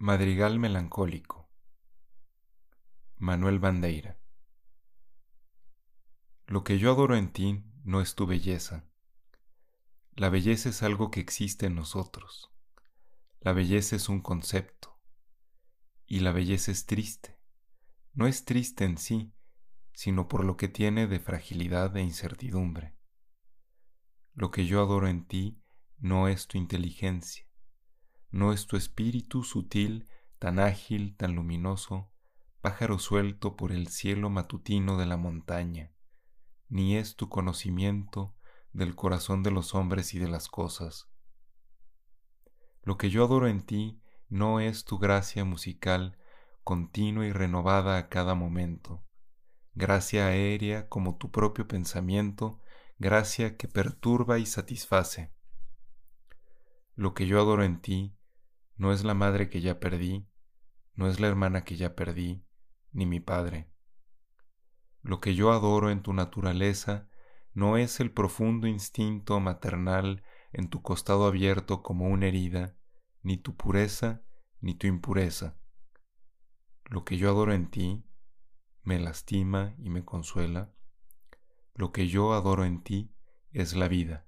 Madrigal melancólico. Manuel Bandeira. Lo que yo adoro en ti no es tu belleza. La belleza es algo que existe en nosotros. La belleza es un concepto. Y la belleza es triste. No es triste en sí, sino por lo que tiene de fragilidad e incertidumbre. Lo que yo adoro en ti no es tu inteligencia no es tu espíritu sutil, tan ágil, tan luminoso, pájaro suelto por el cielo matutino de la montaña, ni es tu conocimiento del corazón de los hombres y de las cosas. Lo que yo adoro en ti no es tu gracia musical continua y renovada a cada momento, gracia aérea como tu propio pensamiento, gracia que perturba y satisface. Lo que yo adoro en ti no es la madre que ya perdí, no es la hermana que ya perdí, ni mi padre. Lo que yo adoro en tu naturaleza no es el profundo instinto maternal en tu costado abierto como una herida, ni tu pureza, ni tu impureza. Lo que yo adoro en ti me lastima y me consuela. Lo que yo adoro en ti es la vida.